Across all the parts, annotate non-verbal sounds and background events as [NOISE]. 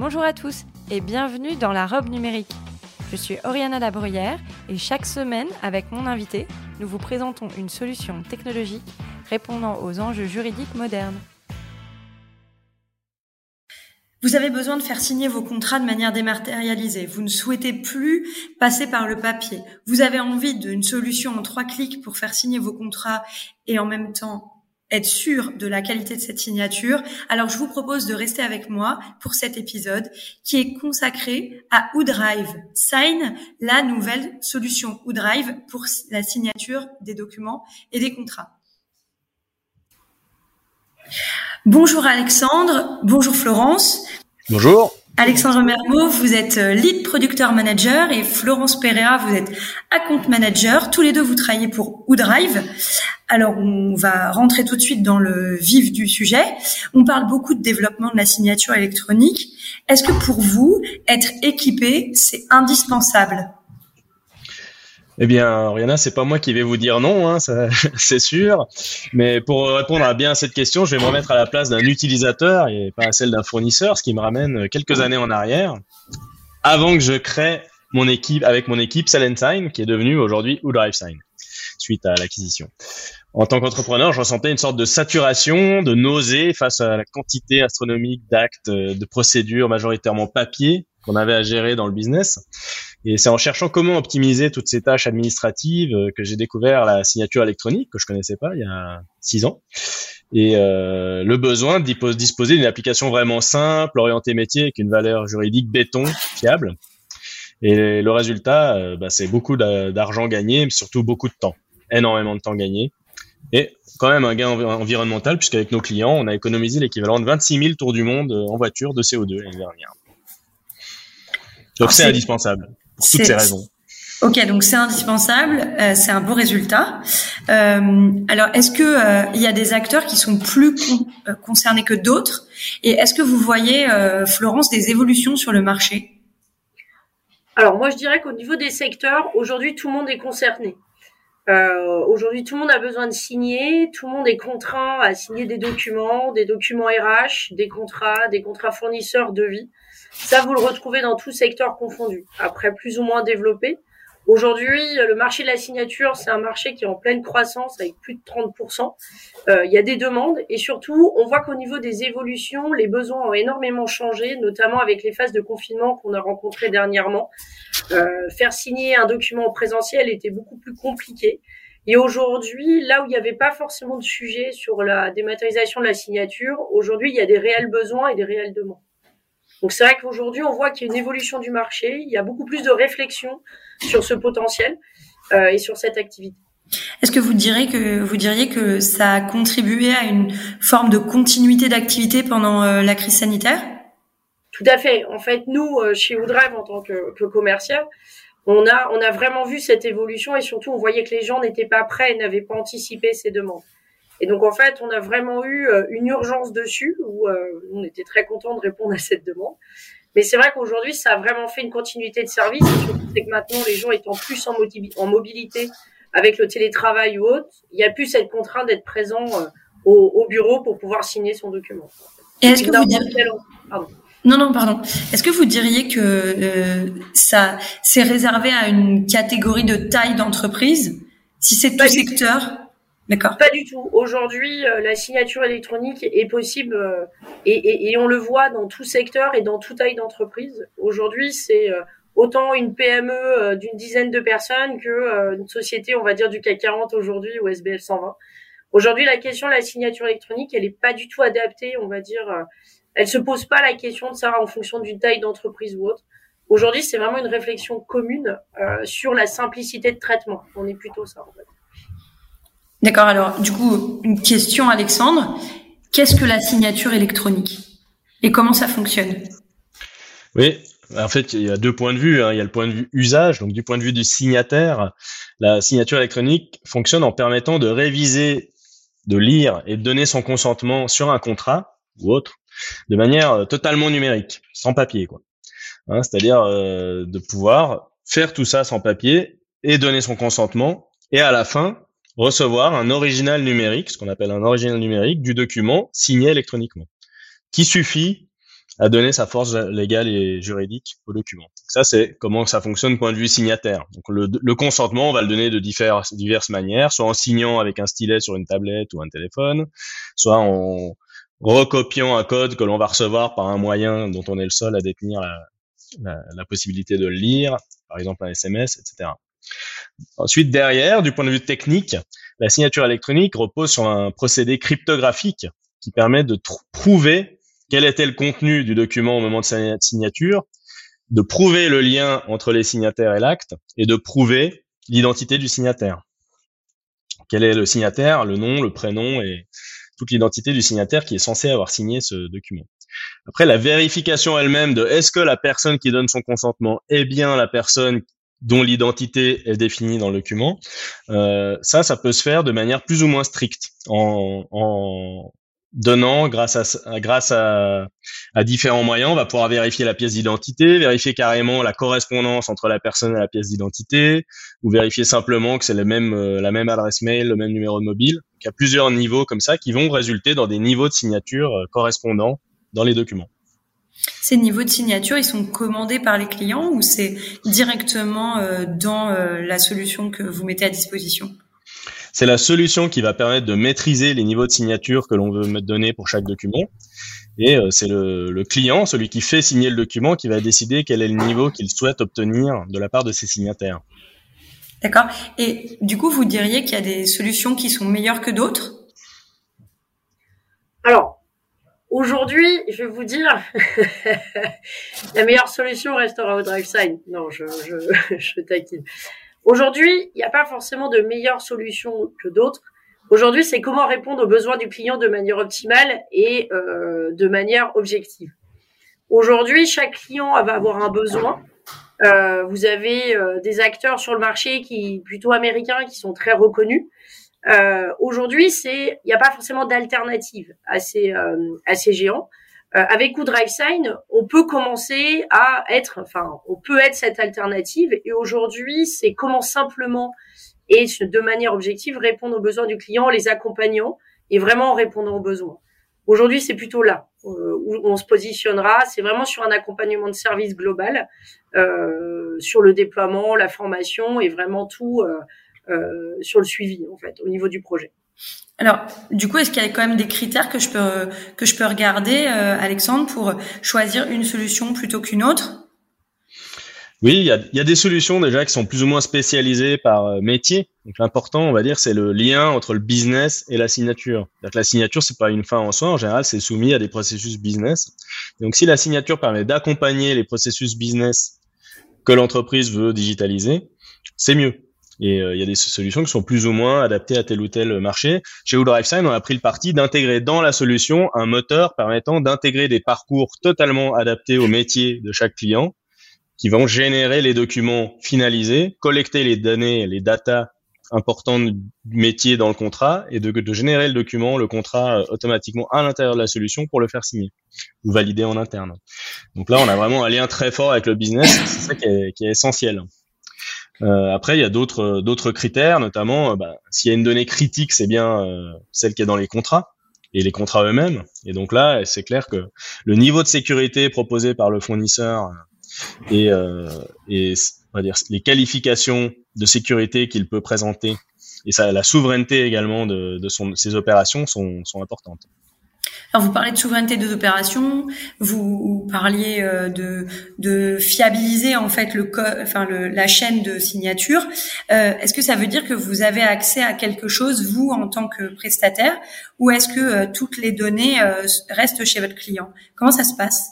Bonjour à tous et bienvenue dans la robe numérique. Je suis Oriana Labruyère et chaque semaine, avec mon invité, nous vous présentons une solution technologique répondant aux enjeux juridiques modernes. Vous avez besoin de faire signer vos contrats de manière dématérialisée. Vous ne souhaitez plus passer par le papier. Vous avez envie d'une solution en trois clics pour faire signer vos contrats et en même temps être sûr de la qualité de cette signature, alors je vous propose de rester avec moi pour cet épisode qui est consacré à OoDrive Sign, la nouvelle solution OoDrive pour la signature des documents et des contrats. Bonjour Alexandre, bonjour Florence. Bonjour. Alexandre Mermot, vous êtes euh, lead producteur manager et Florence Pereira, vous êtes account manager. Tous les deux, vous travaillez pour OoDrive. Alors, on va rentrer tout de suite dans le vif du sujet. On parle beaucoup de développement de la signature électronique. Est-ce que pour vous, être équipé, c'est indispensable? Eh bien, Rihanna, c'est pas moi qui vais vous dire non, hein, [LAUGHS] c'est sûr. Mais pour répondre à bien à cette question, je vais me remettre à la place d'un utilisateur et pas à celle d'un fournisseur, ce qui me ramène quelques années en arrière, avant que je crée mon équipe avec mon équipe Sign, qui est devenue aujourd'hui Sign, suite à l'acquisition. En tant qu'entrepreneur, je ressentais une sorte de saturation, de nausée face à la quantité astronomique d'actes, de procédures majoritairement papier qu'on avait à gérer dans le business. Et c'est en cherchant comment optimiser toutes ces tâches administratives euh, que j'ai découvert la signature électronique que je connaissais pas il y a six ans. Et euh, le besoin de disposer d'une application vraiment simple, orientée métier, avec une valeur juridique béton, fiable. Et le résultat, euh, bah, c'est beaucoup d'argent gagné, mais surtout beaucoup de temps, énormément de temps gagné. Et quand même un gain environnemental, puisqu'avec nos clients, on a économisé l'équivalent de 26 000 tours du monde en voiture de CO2 l'année dernière. Donc c'est indispensable pour toutes ces raisons. Ok, donc c'est indispensable, euh, c'est un beau résultat. Euh, alors, est-ce que euh, il y a des acteurs qui sont plus euh, concernés que d'autres? Et est-ce que vous voyez, Florence, des évolutions sur le marché? Alors, moi, je dirais qu'au niveau des secteurs, aujourd'hui, tout le monde est concerné. aujourd'hui, tout le monde a besoin de signer, tout le monde est contraint à signer des documents, des documents RH, des contrats, des contrats fournisseurs, de vie. Ça, vous le retrouvez dans tout secteur confondu. Après, plus ou moins développé. Aujourd'hui, le marché de la signature, c'est un marché qui est en pleine croissance avec plus de 30%. Euh, il y a des demandes et surtout, on voit qu'au niveau des évolutions, les besoins ont énormément changé, notamment avec les phases de confinement qu'on a rencontrées dernièrement. Euh, faire signer un document en présentiel était beaucoup plus compliqué. Et aujourd'hui, là où il n'y avait pas forcément de sujet sur la dématérialisation de la signature, aujourd'hui, il y a des réels besoins et des réelles demandes. Donc c'est vrai qu'aujourd'hui, on voit qu'il y a une évolution du marché, il y a beaucoup plus de réflexion sur ce potentiel euh, et sur cette activité. Est-ce que vous diriez que vous diriez que ça a contribué à une forme de continuité d'activité pendant euh, la crise sanitaire? Tout à fait. En fait, nous euh, chez Woodrive en tant que, que commercial, on a on a vraiment vu cette évolution et surtout on voyait que les gens n'étaient pas prêts et n'avaient pas anticipé ces demandes. Et donc en fait, on a vraiment eu euh, une urgence dessus où euh, on était très content de répondre à [LAUGHS] cette demande. Mais c'est vrai qu'aujourd'hui, ça a vraiment fait une continuité de service. C'est que maintenant, les gens étant plus en, en mobilité avec le télétravail ou autre, il n'y a plus cette contrainte d'être présent euh, au, au, bureau pour pouvoir signer son document. Et est-ce que vous diriez... Non, non, pardon. Est-ce que vous diriez que euh, ça c'est réservé à une catégorie de taille d'entreprise? Si c'est tout secteur pas du tout. Aujourd'hui, euh, la signature électronique est possible euh, et, on le voit dans tout secteur et dans toute taille d'entreprise. Aujourd'hui, c'est euh, autant une PME d'une dizaine de personnes que une société, on va dire, du CAC 40 aujourd'hui ou SBF 120. Aujourd'hui, la question de la signature électronique, elle n'est pas du tout adaptée, on va dire. elle se pose pas la question de ça en fonction d'une taille d'entreprise ou autre. Aujourd'hui, c'est vraiment une réflexion commune sur la simplicité de traitement. On est plutôt ça, en fait. D'accord. Alors, du coup, une question, Alexandre. Qu'est-ce que la signature électronique? Et comment ça fonctionne? Oui. En fait, il y a deux points de vue. Hein. Il y a le point de vue usage. Donc, du point de vue du signataire, la signature électronique fonctionne en permettant de réviser, de lire et de donner son consentement sur un contrat ou autre de manière euh, totalement numérique, sans papier. Hein, C'est-à-dire euh, de pouvoir faire tout ça sans papier et donner son consentement et à la fin recevoir un original numérique, ce qu'on appelle un original numérique du document signé électroniquement, qui suffit à donner sa force légale et juridique au document. Ça, c'est comment ça fonctionne point de vue signataire. Donc, le, consentement, on va le donner de diverses, diverses manières, soit en signant avec un stylet sur une tablette ou un téléphone, soit en recopiant un code que l'on va recevoir par un moyen dont on est le seul à détenir la, la possibilité de le lire, par exemple un SMS, etc. Ensuite, derrière, du point de vue technique, la signature électronique repose sur un procédé cryptographique qui permet de prouver quel était le contenu du document au moment de sa signature, de prouver le lien entre les signataires et l'acte, et de prouver l'identité du signataire. Quel est le signataire, le nom, le prénom et toute l'identité du signataire qui est censé avoir signé ce document. Après, la vérification elle-même de est-ce que la personne qui donne son consentement est bien la personne dont l'identité est définie dans le document, euh, ça, ça peut se faire de manière plus ou moins stricte en, donnant, grâce à, différents moyens, on va pouvoir vérifier la pièce d'identité, vérifier carrément la correspondance entre la personne et la pièce d'identité, ou vérifier simplement que c'est la même, euh, la même adresse mail, le même numéro de mobile. il y a plusieurs niveaux comme ça qui vont résulter dans des niveaux de signature euh, correspondants dans les documents. Ces niveaux de signature, ils sont commandés par les clients ou c'est directement euh, dans la solution que vous mettez à disposition? C'est la solution qui va permettre de maîtriser les niveaux de signature que l'on veut donner pour chaque document. Et euh, c'est le, client, celui qui fait signer le document, qui va décider quel est le niveau qu'il souhaite obtenir de la part de ses signataires. D'accord. Et du coup, vous diriez qu'il y a des solutions qui sont meilleures que d'autres? Alors, aujourd'hui, je vais vous dire, [LAUGHS] la meilleure solution restera au DriveSign. Non, je, je. [LAUGHS] Aujourd'hui, il n'y a pas forcément de meilleure solution que d'autres. Aujourd'hui, c'est comment répondre aux besoins du client de manière optimale et euh, de manière objective. Aujourd'hui, chaque client va avoir un besoin. Euh, vous avez euh, des acteurs sur le marché qui plutôt américains qui sont très reconnus. Aujourd'hui, c'est il n'y a pas forcément d'alternative à ces à ces géants. Euh, avec Sign, on peut commencer à être, enfin, on peut être cette alternative. Et aujourd'hui, c'est comment simplement et de manière objective répondre aux besoins du client, les accompagnant et vraiment en répondant aux besoins. Aujourd'hui, c'est plutôt là euh, où on se positionnera. C'est vraiment sur un accompagnement de service global, euh, sur le déploiement, la formation et vraiment tout euh, euh sur le suivi en fait au niveau du projet. Alors, du coup, est-ce qu'il y a quand même des critères que je peux que je peux regarder, euh, Alexandre, pour choisir une solution plutôt qu'une autre? Oui, il y a, il y a, des solutions déjà qui sont plus ou moins spécialisées par euh, métier. Donc l'important, on va dire, c'est le lien entre le business et la signature. Que la signature, c'est pas une fin en soi. En général, c'est soumis à des processus business. donc, si la signature permet d'accompagner les processus business que l'entreprise veut digitaliser, c'est mieux. Et euh, il y a des solutions qui sont plus ou moins adaptées à tel ou tel marché. Chez WoodriveSign, on a pris le parti d'intégrer dans la solution un moteur permettant d'intégrer des parcours totalement adaptés au métier de chaque client, qui vont générer les documents finalisés, collecter les données, les datas importantes du métier dans le contrat et de, de générer le document, le contrat euh, automatiquement à l'intérieur de la solution pour le faire signer ou valider en interne. Donc là, on a vraiment un lien très fort avec le business, c'est ça qui est, qui est essentiel. Euh, après, il y a d'autres d'autres critères, notamment euh, bah, s'il y a une donnée critique, c'est bien euh, celle qui est dans les contrats et les contrats eux-mêmes. Et donc là, c'est clair que le niveau de sécurité proposé par le fournisseur et, et on va dire les qualifications de sécurité qu'il peut présenter et ça, la souveraineté également de, de son, ses opérations sont, sont importantes. Alors vous parlez de souveraineté des opérations, vous parliez euh, de, de fiabiliser en fait le enfin le, la chaîne de signature. Euh, est-ce que ça veut dire que vous avez accès à quelque chose vous en tant que prestataire, ou est-ce que euh, toutes les données restent chez votre client? Comment ça se passe?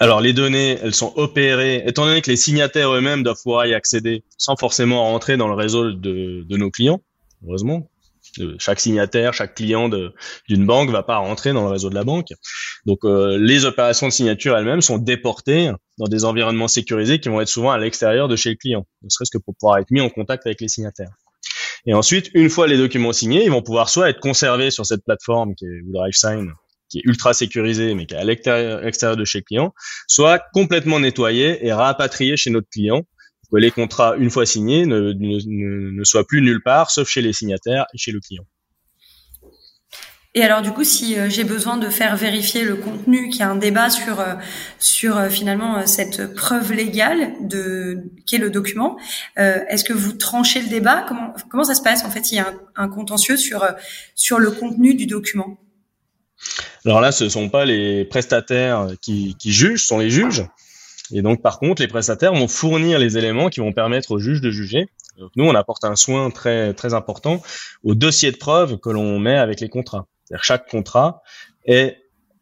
Alors les données, elles sont opérées, étant donné que les signataires eux-mêmes doivent pouvoir y accéder sans forcément rentrer dans le réseau de, de nos clients, heureusement, chaque signataire, chaque client d'une banque va pas rentrer dans le réseau de la banque. Donc les opérations de signature elles-mêmes sont déportées dans des environnements sécurisés qui vont être souvent à l'extérieur de chez le client, ne serait-ce que pour pouvoir être mis en contact avec les signataires. Et ensuite, une fois les documents signés, ils vont pouvoir soit être conservés sur cette plateforme qui est DriveSign, qui est ultra sécurisée, mais qui est à l'extérieur de chez le client, soit complètement nettoyés et rapatriés chez notre client, que les contrats, une fois signés, ne, ne, ne soient plus nulle part, sauf chez les signataires et chez le client. Et alors du coup, si euh, j'ai besoin de faire vérifier le contenu, qu'il y a un débat sur euh, sur euh, finalement cette preuve légale de qu'est le document, est-ce que vous tranchez le débat? Comment comment ça se passe? En fait, il y a un, contentieux sur sur le contenu du document. Alors là, ce sont pas les prestataires qui, qui jugent, ce sont les juges. Et donc, par contre, les prestataires vont fournir les éléments qui vont permettre au juge de juger. Nous, on apporte un soin très très important au dossier de preuve que l'on met avec les contrats. C'est-à-dire chaque contrat est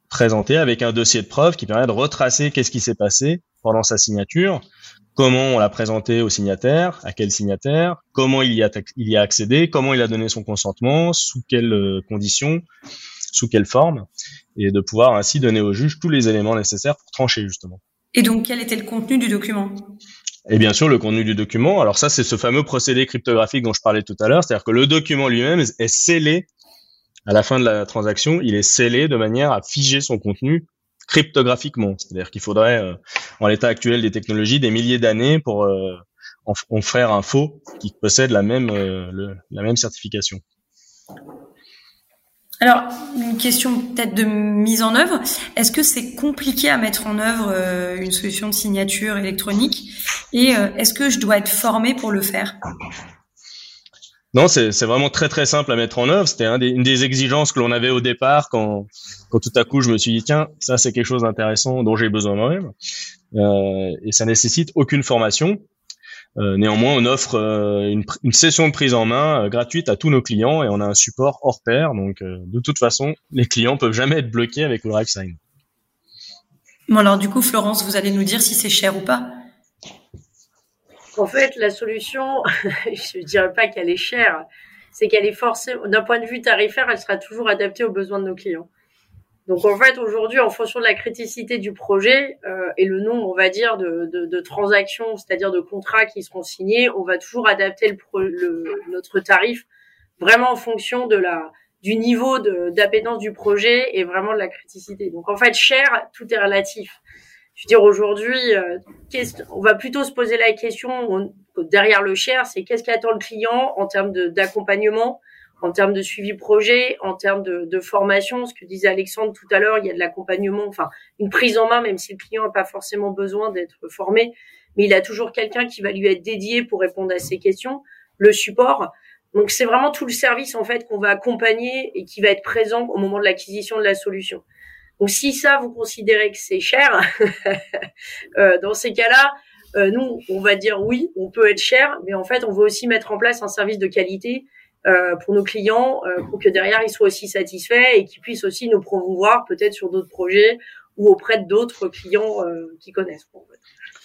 présenté avec un dossier de preuve qui permet de retracer qu'est-ce qui s'est passé pendant sa signature, comment on l'a présenté au signataire, à quel signataire, comment il y a, il y a accédé, comment il a donné son consentement, sous quelles euh, conditions, sous quelle forme, et de pouvoir ainsi donner au juge tous les éléments nécessaires pour trancher justement. Et donc quel était le contenu du document? Et bien sûr, le contenu du document. Alors ça, c'est ce fameux procédé cryptographique dont je parlais tout à l'heure. C'est-à-dire que le document lui-même est scellé à la fin de la transaction, il est scellé de manière à figer son contenu cryptographiquement. C'est-à-dire qu'il faudrait, euh, en l'état actuel des technologies, des milliers d'années pour euh, en, faire un faux qui possède la même, euh, la même certification. Alors, une question peut-être de mise en œuvre. Est-ce que c'est compliqué à mettre en œuvre une solution de signature électronique? Et est-ce que je dois être formé pour le faire? Non, c'est vraiment très très simple à mettre en œuvre. C'était une des exigences que l'on avait au départ quand, quand tout à coup je me suis dit tiens ça c'est quelque chose d'intéressant dont j'ai besoin moi-même euh, et ça nécessite aucune formation. Euh, néanmoins, on offre euh, une, une, session de prise en main euh, gratuite à tous nos clients et on a un support hors pair. Donc, euh, de toute façon, les clients peuvent jamais être bloqués avec le DriveSign. Bon alors du coup, Florence, vous allez nous dire si c'est cher ou pas? En fait, la solution, [LAUGHS] je ne dirais pas qu'elle est chère, c'est qu'elle est forcément, d'un point de vue tarifaire, elle sera toujours adaptée aux besoins de nos clients. Donc en fait, aujourd'hui, en fonction de la criticité du projet euh, et le nombre, on va dire, de, de, de transactions, c'est-à-dire de contrats qui seront signés, on va toujours adapter le, le, notre tarif vraiment en fonction de la du niveau d'appétence du projet et vraiment de la criticité. Donc en fait, cher, tout est relatif. Je veux dire, aujourd'hui, euh, on va plutôt se poser la question derrière le cher, c'est qu'est-ce qu'attend le client en termes d'accompagnement, en termes de suivi projet, en termes de, formation. Ce que disait Alexandre tout à l'heure, il y a de l'accompagnement, enfin une prise en main, même si le client n'a pas forcément besoin d'être formé, mais il a toujours quelqu'un qui va lui être dédié pour répondre à ses questions. Le support. Donc c'est vraiment tout le service en fait qu'on va accompagner et qui va être présent au moment de l'acquisition de la solution. Donc si ça, vous considérez que c'est cher, [LAUGHS] euh, dans ces cas-là, euh, nous, on va dire oui, on peut être cher, mais en fait, on veut aussi mettre en place un service de qualité pour nos clients, pour que derrière, ils soient aussi satisfaits et qu'ils puissent aussi nous promouvoir peut-être sur d'autres projets ou auprès d'autres clients qui connaissent.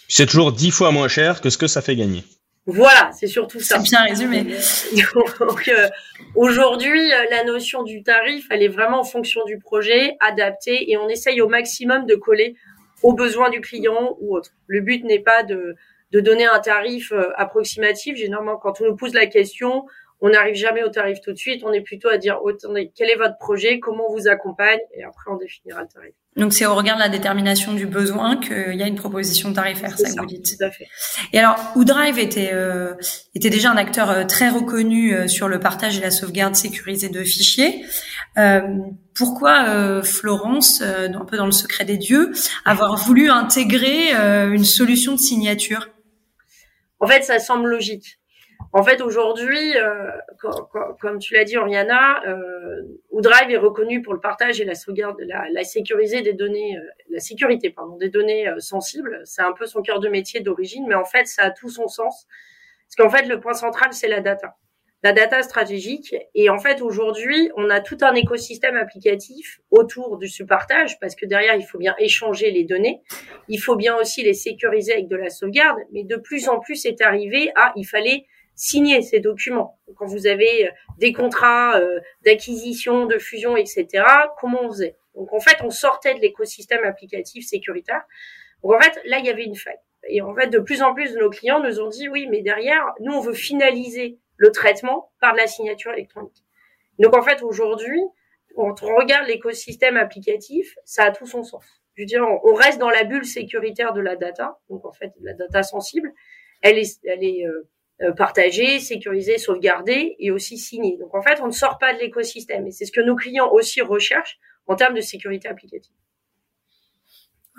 C'est toujours dix fois moins cher que ce que ça fait gagner. Voilà, c'est surtout ça. C'est bien résumé. [LAUGHS] Donc euh, aujourd'hui, euh, la notion du tarif, elle est vraiment en fonction du projet, adaptée, et on essaye au maximum de coller aux besoins du client ou autre. Le but n'est pas de, de donner un tarif euh, approximatif. Généralement, quand on nous pose la question, on n'arrive jamais au tarif tout de suite. On est plutôt à dire, attendez, quel est votre projet, comment on vous accompagne, et après on définira le tarif. Donc c'est au regard de la détermination du besoin qu'il y a une proposition tarifaire, ça, vous dites. Tout à fait. Et alors, Oudrive était euh, était déjà un acteur euh, très reconnu euh, sur le partage et la sauvegarde sécurisée de fichiers. Euh, pourquoi euh, Florence, un peu dans le secret des dieux, avoir voulu intégrer une solution de signature? En fait, ça semble logique. En fait, aujourd'hui, euh, comme tu l'as dit, Oriana, euh, est reconnu pour le partage et la sauvegarde, la, la sécurité des données, euh, la sécurité pardon, des données euh, sensibles. C'est un peu son cœur de métier d'origine, mais en fait, ça a tout son sens. Parce qu'en fait, le point central, c'est la data, la data stratégique. Et en fait, aujourd'hui, on a tout un écosystème applicatif autour du partage, parce que derrière, il faut bien échanger les données, il faut bien aussi les sécuriser avec de la sauvegarde. Mais de plus en plus, c'est arrivé à, il fallait signer ces documents. Quand vous avez des contrats d'acquisition, de fusion, etc., comment on faisait? Donc en fait, on sortait de l'écosystème applicatif sécuritaire. Donc en fait, là, il y avait une faille. Et en fait, de plus en plus de nos clients nous ont dit oui, mais derrière, nous, on veut finaliser le traitement par de la signature électronique. Donc en fait, aujourd'hui, quand on regarde l'écosystème applicatif, ça a tout son sens. Je veux dire, on reste dans la bulle sécuritaire de la data, donc en fait, la data sensible, elle est, elle est euh, euh, partagée, sécurisée, sauvegardée et aussi signée. Donc en fait, on ne sort pas de l'écosystème et c'est ce que nos clients aussi recherchent en termes de sécurité applicative.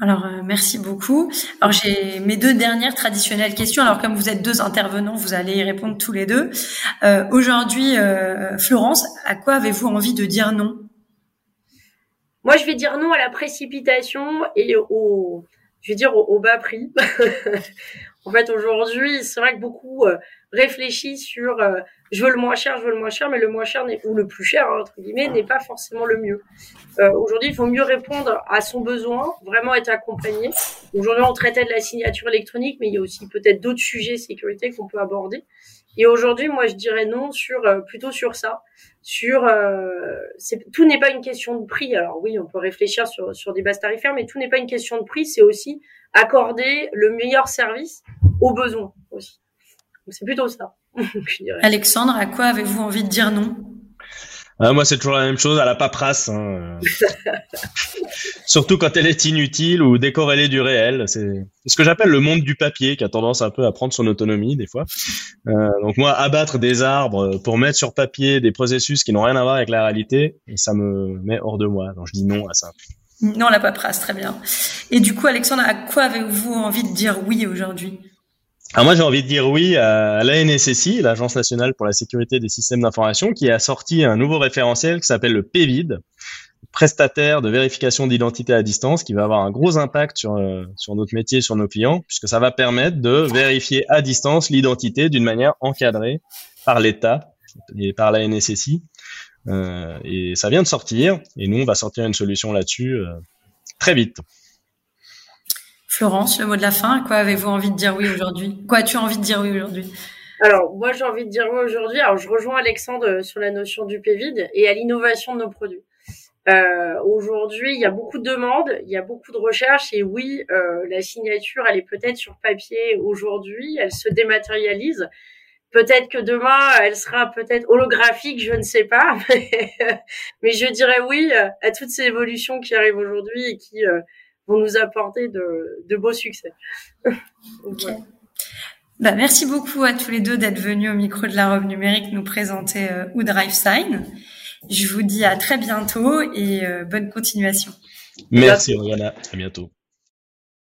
Alors euh, merci beaucoup. Alors j'ai mes deux dernières traditionnelles questions. Alors comme vous êtes deux intervenants, vous allez y répondre tous les deux. Euh, Aujourd'hui, euh, Florence, à quoi avez-vous envie de dire non? Moi, je vais dire non à la précipitation et au, je vais dire au, bas prix. [LAUGHS] en fait, aujourd'hui, c'est vrai que beaucoup euh, réfléchissent sur je veux le moins cher, je veux le moins cher, mais le moins cher ou le plus cher entre guillemets n'est pas forcément le mieux. Euh, aujourd'hui, il faut mieux répondre à son besoin, vraiment être accompagné. Aujourd'hui, on traitait de la signature électronique, mais il y a aussi peut-être d'autres sujets sécurité qu'on peut aborder. Et aujourd'hui, moi, je dirais non sur euh, plutôt sur ça. Sur euh, tout n'est pas une question de prix. Alors oui, on peut réfléchir sur sur des bases tarifaires, mais tout n'est pas une question de prix. C'est aussi accorder le meilleur service aux besoins aussi. C'est plutôt ça. [LAUGHS] Alexandre, à quoi avez-vous envie de dire non? Ah, moi, c'est toujours la même chose, à la paperasse. Hein. [LAUGHS] Surtout quand elle est inutile ou décorrélée du réel. C'est ce que j'appelle le monde du papier, qui a tendance un peu à prendre son autonomie des fois. Euh, donc moi, abattre des arbres pour mettre sur papier des processus qui n'ont rien à voir avec la réalité, ça me met hors de moi. Donc je dis non à ça. Non, la paperasse, très bien. Et du coup, Alexandre, à quoi avez-vous envie de dire oui aujourd'hui? Alors moi j'ai envie de dire oui à l'ANSSI, l'Agence nationale pour la sécurité des systèmes d'information, qui a sorti un nouveau référentiel qui s'appelle le PVID, prestataire de vérification d'identité à distance, qui va avoir un gros impact sur, euh, sur notre métier, sur nos clients, puisque ça va permettre de vérifier à distance l'identité d'une manière encadrée par l'État et par la NSSI. Euh, et ça vient de sortir, et nous on va sortir une solution là-dessus euh, très vite. Florence, le mot de la fin, quoi avez-vous envie de dire oui aujourd'hui? Quoi as-tu envie de dire oui aujourd'hui? Alors, moi, j'ai envie de dire oui aujourd'hui. Alors, je rejoins Alexandre euh, sur la notion du PVID et à l'innovation de nos produits. Euh, aujourd'hui, il y a beaucoup de demandes, il y a beaucoup de recherches et oui, euh, la signature, elle est peut-être sur papier aujourd'hui, elle se dématérialise. Peut-être que demain, elle sera peut-être holographique, je ne sais pas, [LAUGHS] mais, je dirais oui à toutes ces évolutions qui arrivent aujourd'hui et qui vont nous apporter de, de beaux succès. [LAUGHS] bah, merci beaucoup à tous les deux d'être venus au micro de la robe numérique nous présenter euh, ou Sign. Je vous dis à très bientôt et euh, bonne continuation. Merci Oriana, à bientôt.